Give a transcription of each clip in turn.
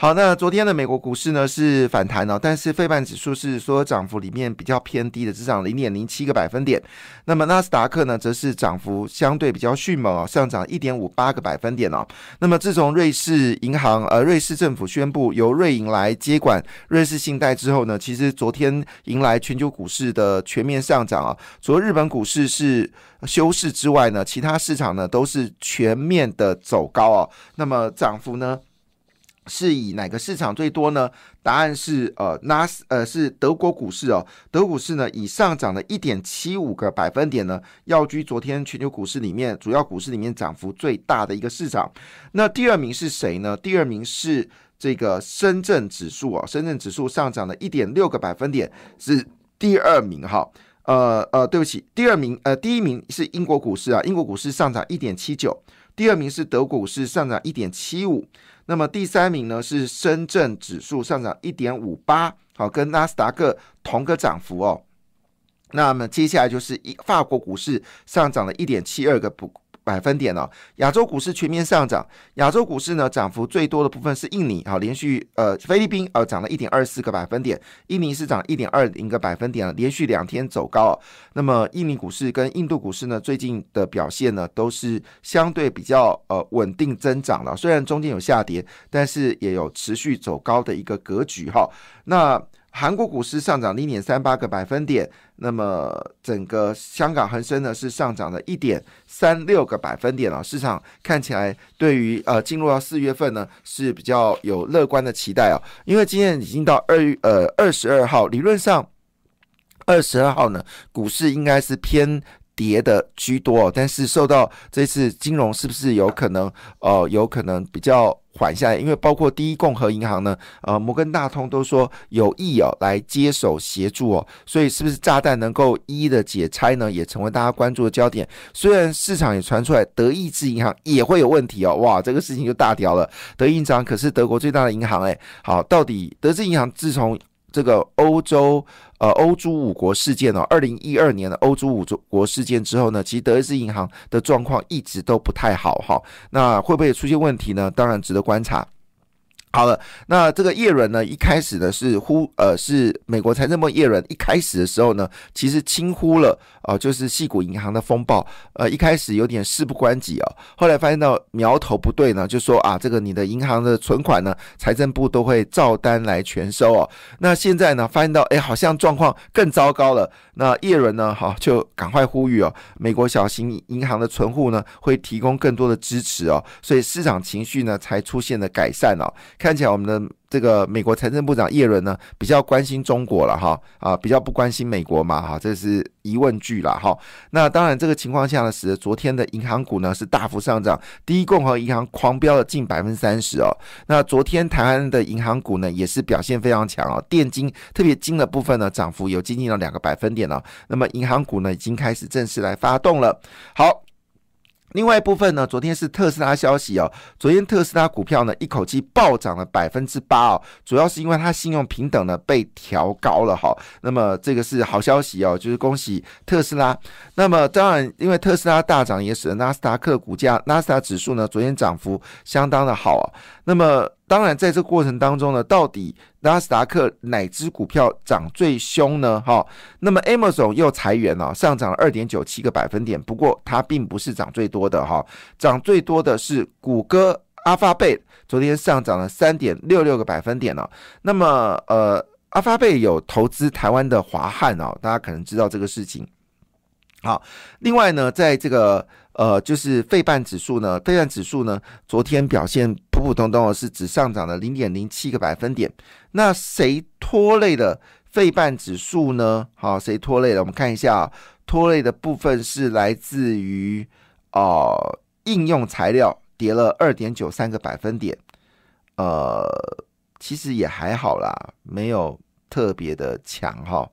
好，那昨天的美国股市呢是反弹哦，但是费半指数是所有涨幅里面比较偏低的，只涨零点零七个百分点。那么纳斯达克呢，则是涨幅相对比较迅猛哦，上涨一点五八个百分点哦。那么自从瑞士银行呃瑞士政府宣布由瑞银来接管瑞士信贷之后呢，其实昨天迎来全球股市的全面上涨啊。除了日本股市是休市之外呢，其他市场呢都是全面的走高哦。那么涨幅呢？是以哪个市场最多呢？答案是呃，纳斯呃是德国股市哦。德股市呢以上涨了一点七五个百分点呢，要居昨天全球股市里面主要股市里面涨幅最大的一个市场。那第二名是谁呢？第二名是这个深圳指数哦，深圳指数上涨了一点六个百分点，是第二名哈。呃呃，对不起，第二名呃第一名是英国股市啊，英国股市上涨一点七九。第二名是德国股市上涨一点七五。那么第三名呢是深圳指数上涨一点五八，好，跟纳斯达克同个涨幅哦。那么接下来就是一法国股市上涨了一点七二个不。百分点哦，亚洲股市全面上涨。亚洲股市呢，涨幅最多的部分是印尼，哈，连续呃，菲律宾呃涨了一点二四个百分点，印尼是涨一点二零个百分点连续两天走高。那么印尼股市跟印度股市呢，最近的表现呢，都是相对比较呃稳定增长了，虽然中间有下跌，但是也有持续走高的一个格局哈。那韩国股市上涨零点三八个百分点，那么整个香港恒生呢是上涨了一点三六个百分点啊。市场看起来对于呃进入到四月份呢是比较有乐观的期待哦，因为今天已经到二月呃二十二号，理论上二十二号呢股市应该是偏。跌的居多，但是受到这次金融是不是有可能呃有可能比较缓下来？因为包括第一共和银行呢，呃摩根大通都说有意哦来接手协助哦，所以是不是炸弹能够一一的解拆呢？也成为大家关注的焦点。虽然市场也传出来德意志银行也会有问题哦，哇，这个事情就大条了。德意银行可是德国最大的银行诶，好，到底德意志银行自从这个欧洲。呃，欧洲五国事件哦，二零一二年的欧洲五国事件之后呢，其实德意志银行的状况一直都不太好哈。那会不会出现问题呢？当然值得观察。好了，那这个叶伦呢，一开始呢是呼呃是美国财政部叶伦一开始的时候呢，其实轻忽了呃就是细谷银行的风暴，呃一开始有点事不关己哦，后来发现到苗头不对呢，就说啊这个你的银行的存款呢，财政部都会照单来全收哦。那现在呢发现到哎好像状况更糟糕了，那叶伦呢好就赶快呼吁哦，美国小型银行的存户呢会提供更多的支持哦，所以市场情绪呢才出现了改善哦。看起来我们的这个美国财政部长耶伦呢，比较关心中国了哈啊，比较不关心美国嘛哈，这是疑问句了哈。那当然这个情况下呢，使得昨天的银行股呢是大幅上涨，第一共和银行狂飙了近百分之三十哦。那昨天台湾的银行股呢也是表现非常强哦，电金特别金的部分呢涨幅有接近了两个百分点了。那么银行股呢已经开始正式来发动了。好。另外一部分呢，昨天是特斯拉消息哦。昨天特斯拉股票呢一口气暴涨了百分之八哦，主要是因为它信用平等呢被调高了哈。那么这个是好消息哦，就是恭喜特斯拉。那么当然，因为特斯拉大涨，也使得纳斯达克股价、纳斯达指数呢昨天涨幅相当的好哦。那么当然，在这过程当中呢，到底纳斯达克哪只股票涨最凶呢？哈，那么 Amazon 又裁员了，上涨了二点九七个百分点。不过它并不是涨最多的哈，涨最多的是谷歌阿发贝昨天上涨了三点六六个百分点了。那么呃阿发贝有投资台湾的华汉哦，大家可能知道这个事情。好，另外呢，在这个呃，就是费半指数呢，费半指数呢，昨天表现普普通通的，是只上涨了零点零七个百分点。那谁拖累了费半指数呢？好，谁拖累了？我们看一下，拖累的部分是来自于哦，应用材料跌了二点九三个百分点。呃，其实也还好啦，没有特别的强哈。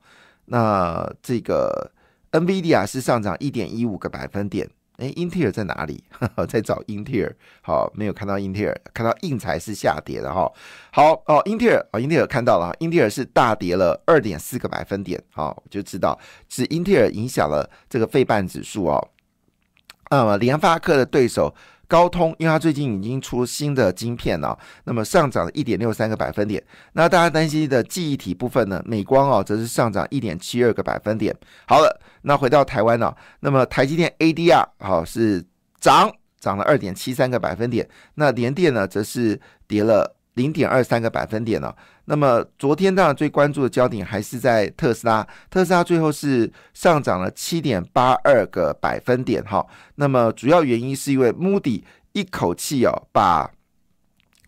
那这个。NVIDIA 是上涨一点一五个百分点，哎，英特尔在哪里？在找英特尔，好，没有看到英特尔，看到硬才是下跌的哈。好哦，英特尔哦，英特尔看到了，英特尔是大跌了二点四个百分点，好，就知道是英特尔影响了这个费半指数哦。那么联发科的对手。高通，因为它最近已经出新的晶片了，那么上涨了一点六三个百分点。那大家担心的记忆体部分呢？美光哦，则是上涨一点七二个百分点。好了，那回到台湾呢？那么台积电 ADR 好是涨，涨了二点七三个百分点。那联电呢，则是跌了。零点二三个百分点呢。那么昨天当然最关注的焦点还是在特斯拉，特斯拉最后是上涨了七点八二个百分点哈。那么主要原因是因为 Moody 一口气哦把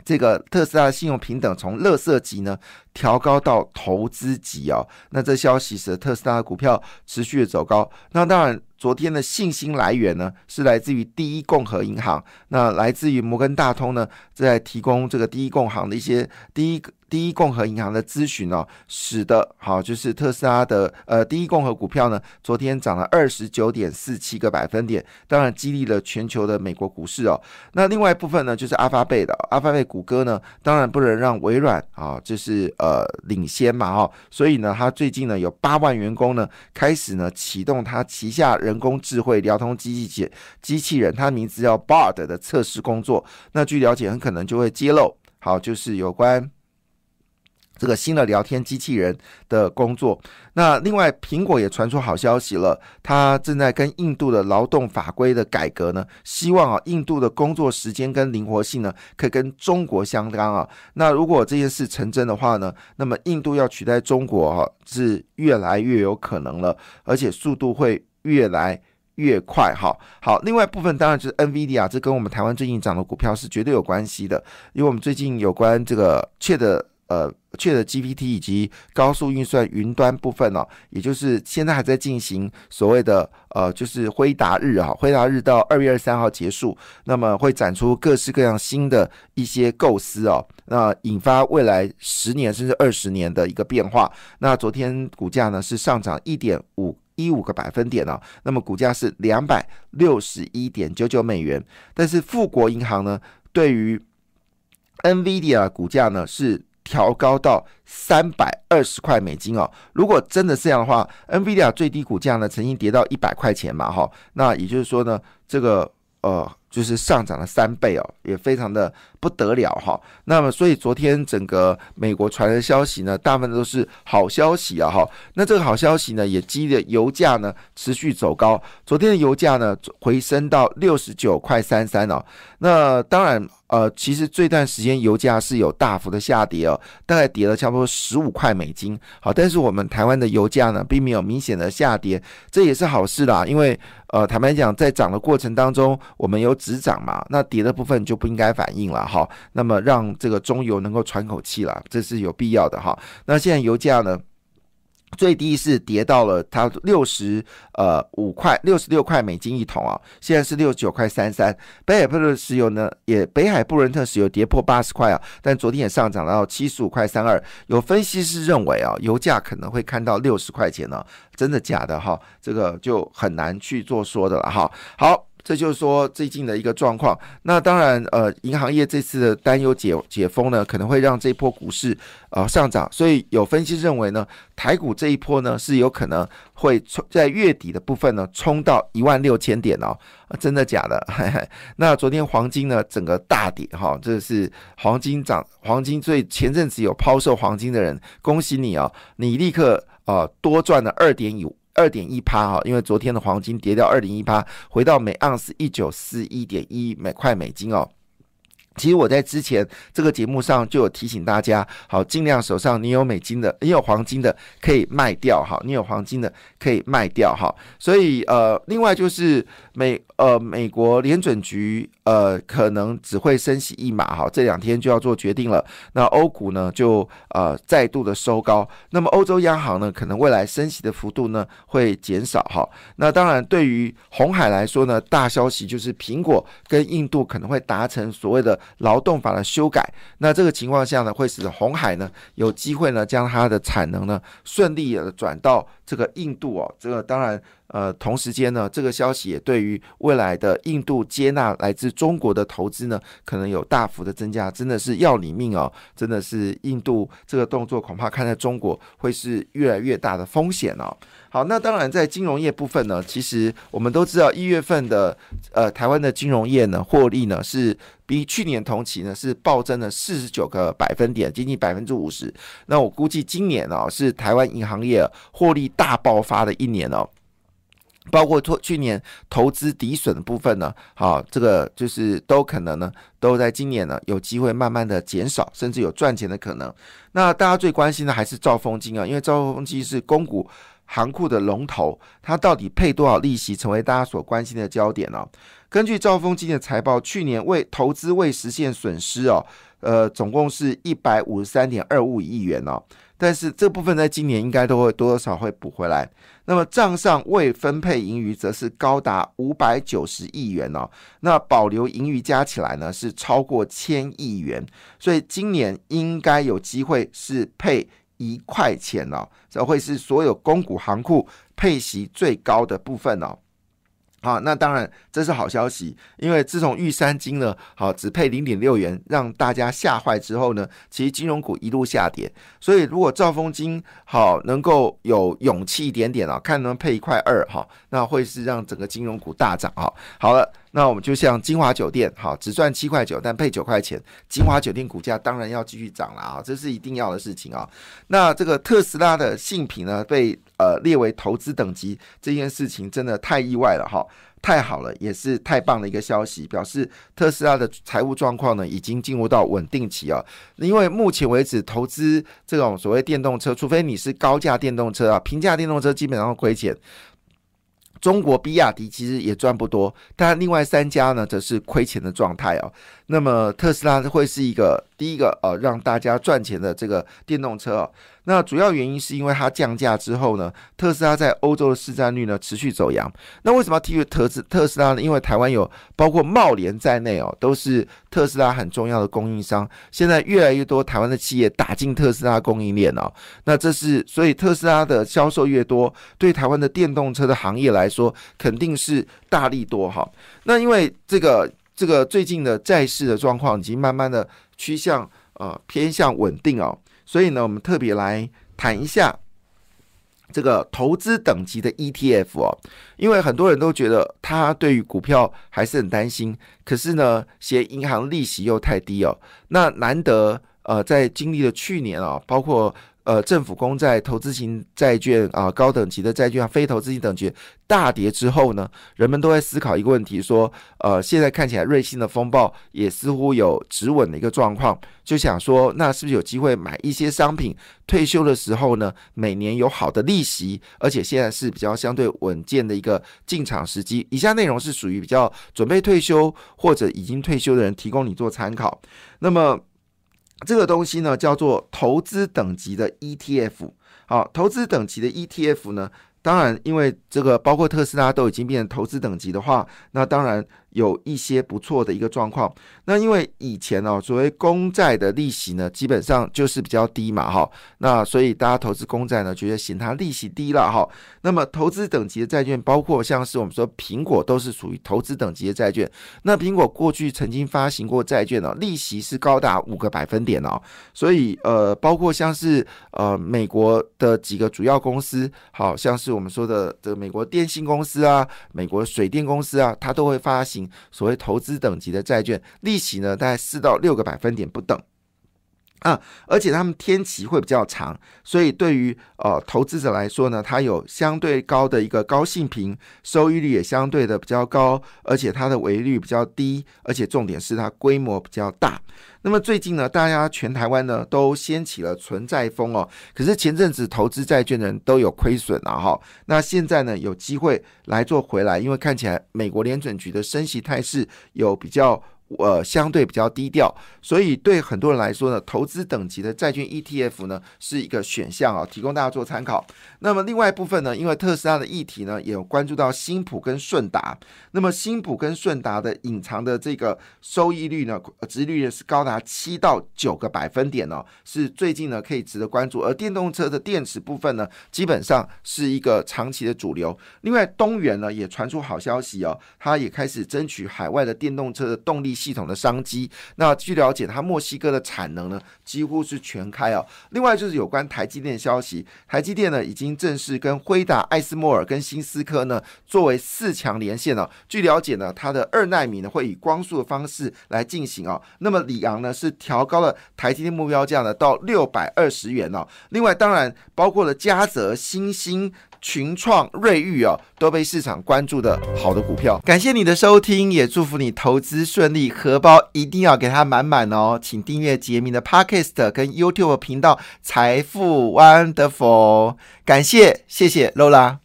这个特斯拉的信用平等从乐色级呢调高到投资级哦。那这消息使得特斯拉的股票持续的走高。那当然。昨天的信心来源呢，是来自于第一共和银行，那来自于摩根大通呢，在提供这个第一共行的一些第一。第一共和银行的咨询哦，使得好就是特斯拉的呃第一共和股票呢，昨天涨了二十九点四七个百分点，当然激励了全球的美国股市哦。那另外一部分呢，就是阿发贝的阿发贝谷歌呢，当然不能让微软啊，就是呃领先嘛哈，所以呢，他最近呢有八万员工呢开始呢启动他旗下人工智慧聊通机器机器人，他名字叫 Bard 的测试工作。那据了解，很可能就会揭露好就是有关。这个新的聊天机器人的工作，那另外苹果也传出好消息了，它正在跟印度的劳动法规的改革呢，希望啊印度的工作时间跟灵活性呢，可以跟中国相当啊。那如果这件事成真的话呢，那么印度要取代中国哈是越来越有可能了，而且速度会越来越快哈。好，另外部分当然就是 NVIDIA，这跟我们台湾最近涨的股票是绝对有关系的，因为我们最近有关这个切的。呃，确的 GPT 以及高速运算云端部分哦，也就是现在还在进行所谓的呃，就是辉达日啊，辉达日到二月二十三号结束，那么会展出各式各样新的一些构思哦，那引发未来十年甚至二十年的一个变化。那昨天股价呢是上涨一点五一五个百分点哦，那么股价是两百六十一点九九美元，但是富国银行呢对于 NVIDIA 股价呢是。调高到三百二十块美金哦。如果真的这样的话，NVIDIA 最低股价呢曾经跌到一百块钱嘛，哈，那也就是说呢，这个呃就是上涨了三倍哦，也非常的不得了哈。那么，所以昨天整个美国传的消息呢，大部分都是好消息啊，哈。那这个好消息呢，也激励油价呢持续走高。昨天的油价呢回升到六十九块三三哦。那当然。呃，其实这段时间油价是有大幅的下跌哦，大概跌了差不多十五块美金。好，但是我们台湾的油价呢，并没有明显的下跌，这也是好事啦。因为呃，坦白讲，在涨的过程当中，我们有止涨嘛，那跌的部分就不应该反应了哈。那么让这个中油能够喘口气了，这是有必要的哈。那现在油价呢？最低是跌到了它六十呃五块六十六块美金一桶啊，现在是六十九块三三。北海布伦石油呢，也北海布伦特石油跌破八十块啊，但昨天也上涨到七十五块三二。有分析师认为啊，油价可能会看到六十块钱呢，真的假的哈？这个就很难去做说的了哈。好。这就是说最近的一个状况。那当然，呃，银行业这次的担忧解解封呢，可能会让这一波股市呃上涨。所以有分析认为呢，台股这一波呢是有可能会冲在月底的部分呢冲到一万六千点哦。真的假的？那昨天黄金呢整个大跌哈，这是黄金涨，黄金最前阵子有抛售黄金的人，恭喜你啊，你立刻呃多赚了二点五。二点一趴哈，因为昨天的黄金跌掉二点一趴，回到每盎司一九四一点一每块美金哦。其实我在之前这个节目上就有提醒大家，好，尽量手上你有美金的，你有黄金的可以卖掉哈，你有黄金的可以卖掉哈。所以呃，另外就是美呃美国联准局呃可能只会升息一码哈，这两天就要做决定了。那欧股呢就呃再度的收高，那么欧洲央行呢可能未来升息的幅度呢会减少哈。那当然对于红海来说呢，大消息就是苹果跟印度可能会达成所谓的。劳动法的修改，那这个情况下呢，会使红海呢有机会呢将它的产能呢顺利的转到这个印度哦。这个当然，呃，同时间呢，这个消息也对于未来的印度接纳来自中国的投资呢，可能有大幅的增加，真的是要你命哦！真的是印度这个动作，恐怕看在中国会是越来越大的风险哦。好，那当然在金融业部分呢，其实我们都知道一月份的呃台湾的金融业呢获利呢是比去年同期呢是暴增了四十九个百分点，接近百分之五十。那我估计今年哦是台湾银行业获利大爆发的一年哦。包括去去年投资抵损的部分呢，好，这个就是都可能呢，都在今年呢有机会慢慢的减少，甚至有赚钱的可能。那大家最关心的还是兆丰金啊，因为兆丰金是公股行库的龙头，它到底配多少利息，成为大家所关心的焦点呢？根据兆丰金的财报，去年未投资未实现损失哦，呃，总共是一百五十三点二五亿元哦。但是这部分在今年应该都会多多少会补回来。那么账上未分配盈余则是高达五百九十亿元哦。那保留盈余加起来呢是超过千亿元，所以今年应该有机会是配一块钱哦，这会是所有公股行库配息最高的部分哦。好，那当然这是好消息，因为自从玉山金呢，好只配零点六元，让大家吓坏之后呢，其实金融股一路下跌。所以如果兆丰金好能够有勇气一点点啊，看能不能配一块二哈，那会是让整个金融股大涨啊。好了。那我们就像金华酒店，好，只赚七块九，但配九块钱，金华酒店股价当然要继续涨了啊，这是一定要的事情啊。那这个特斯拉的性品呢，被呃列为投资等级，这件事情真的太意外了哈，太好了，也是太棒的一个消息，表示特斯拉的财务状况呢已经进入到稳定期啊。因为目前为止，投资这种所谓电动车，除非你是高价电动车啊，平价电动车基本上亏钱。中国比亚迪其实也赚不多，但另外三家呢则是亏钱的状态哦。那么特斯拉会是一个第一个呃让大家赚钱的这个电动车哦。那主要原因是因为它降价之后呢，特斯拉在欧洲的市占率呢持续走扬。那为什么要提特斯特斯拉呢？因为台湾有包括茂联在内哦，都是特斯拉很重要的供应商。现在越来越多台湾的企业打进特斯拉供应链哦，那这是所以特斯拉的销售越多，对台湾的电动车的行业来说肯定是大力多哈。那因为这个。这个最近的债市的状况已经慢慢的趋向呃偏向稳定哦，所以呢，我们特别来谈一下这个投资等级的 ETF 哦，因为很多人都觉得他对于股票还是很担心，可是呢，嫌银行利息又太低哦，那难得呃在经历了去年啊，包括。呃，政府公债、投资型债券啊，高等级的债券、非投资型等级大跌之后呢，人们都在思考一个问题：说，呃，现在看起来瑞信的风暴也似乎有止稳的一个状况，就想说，那是不是有机会买一些商品？退休的时候呢，每年有好的利息，而且现在是比较相对稳健的一个进场时机。以下内容是属于比较准备退休或者已经退休的人提供你做参考。那么。这个东西呢，叫做投资等级的 ETF。好，投资等级的 ETF 呢，当然，因为这个包括特斯拉都已经变成投资等级的话，那当然。有一些不错的一个状况，那因为以前哦，所谓公债的利息呢，基本上就是比较低嘛，哈，那所以大家投资公债呢，觉得嫌它利息低了，哈。那么投资等级的债券，包括像是我们说苹果，都是属于投资等级的债券。那苹果过去曾经发行过债券哦，利息是高达五个百分点哦，所以呃，包括像是呃美国的几个主要公司，好像是我们说的这个美国电信公司啊，美国水电公司啊，它都会发行。所谓投资等级的债券利息呢，大概四到六个百分点不等。啊，而且他们天期会比较长，所以对于呃投资者来说呢，它有相对高的一个高性平，收益率也相对的比较高，而且它的违率比较低，而且重点是它规模比较大。那么最近呢，大家全台湾呢都掀起了存债风哦。可是前阵子投资债券的人都有亏损了哈。那现在呢有机会来做回来，因为看起来美国联准局的升息态势有比较呃，相对比较低调，所以对很多人来说呢，投资等级的债券 ETF 呢是一个选项啊，提供大家做参考。那么另外一部分呢，因为特斯拉的议题呢，也有关注到新普跟顺达。那么新普跟顺达的隐藏的这个收益率呢，值率是高达七到九个百分点哦，是最近呢可以值得关注。而电动车的电池部分呢，基本上是一个长期的主流。另外，东元呢也传出好消息哦，它也开始争取海外的电动车的动力。系统的商机。那据了解，它墨西哥的产能呢几乎是全开哦。另外就是有关台积电消息，台积电呢已经正式跟辉达、艾斯摩尔跟新思科呢作为四强连线了。据了解呢，它的二纳米呢会以光速的方式来进行哦。那么里昂呢是调高了台积电目标价呢到六百二十元哦。另外当然包括了嘉泽、新星。群创、瑞昱哦，都被市场关注的好的股票。感谢你的收听，也祝福你投资顺利，荷包一定要给它满满哦。请订阅杰明的 Podcast 跟 YouTube 频道《财富 Wonderful》。感谢，谢谢 Lola。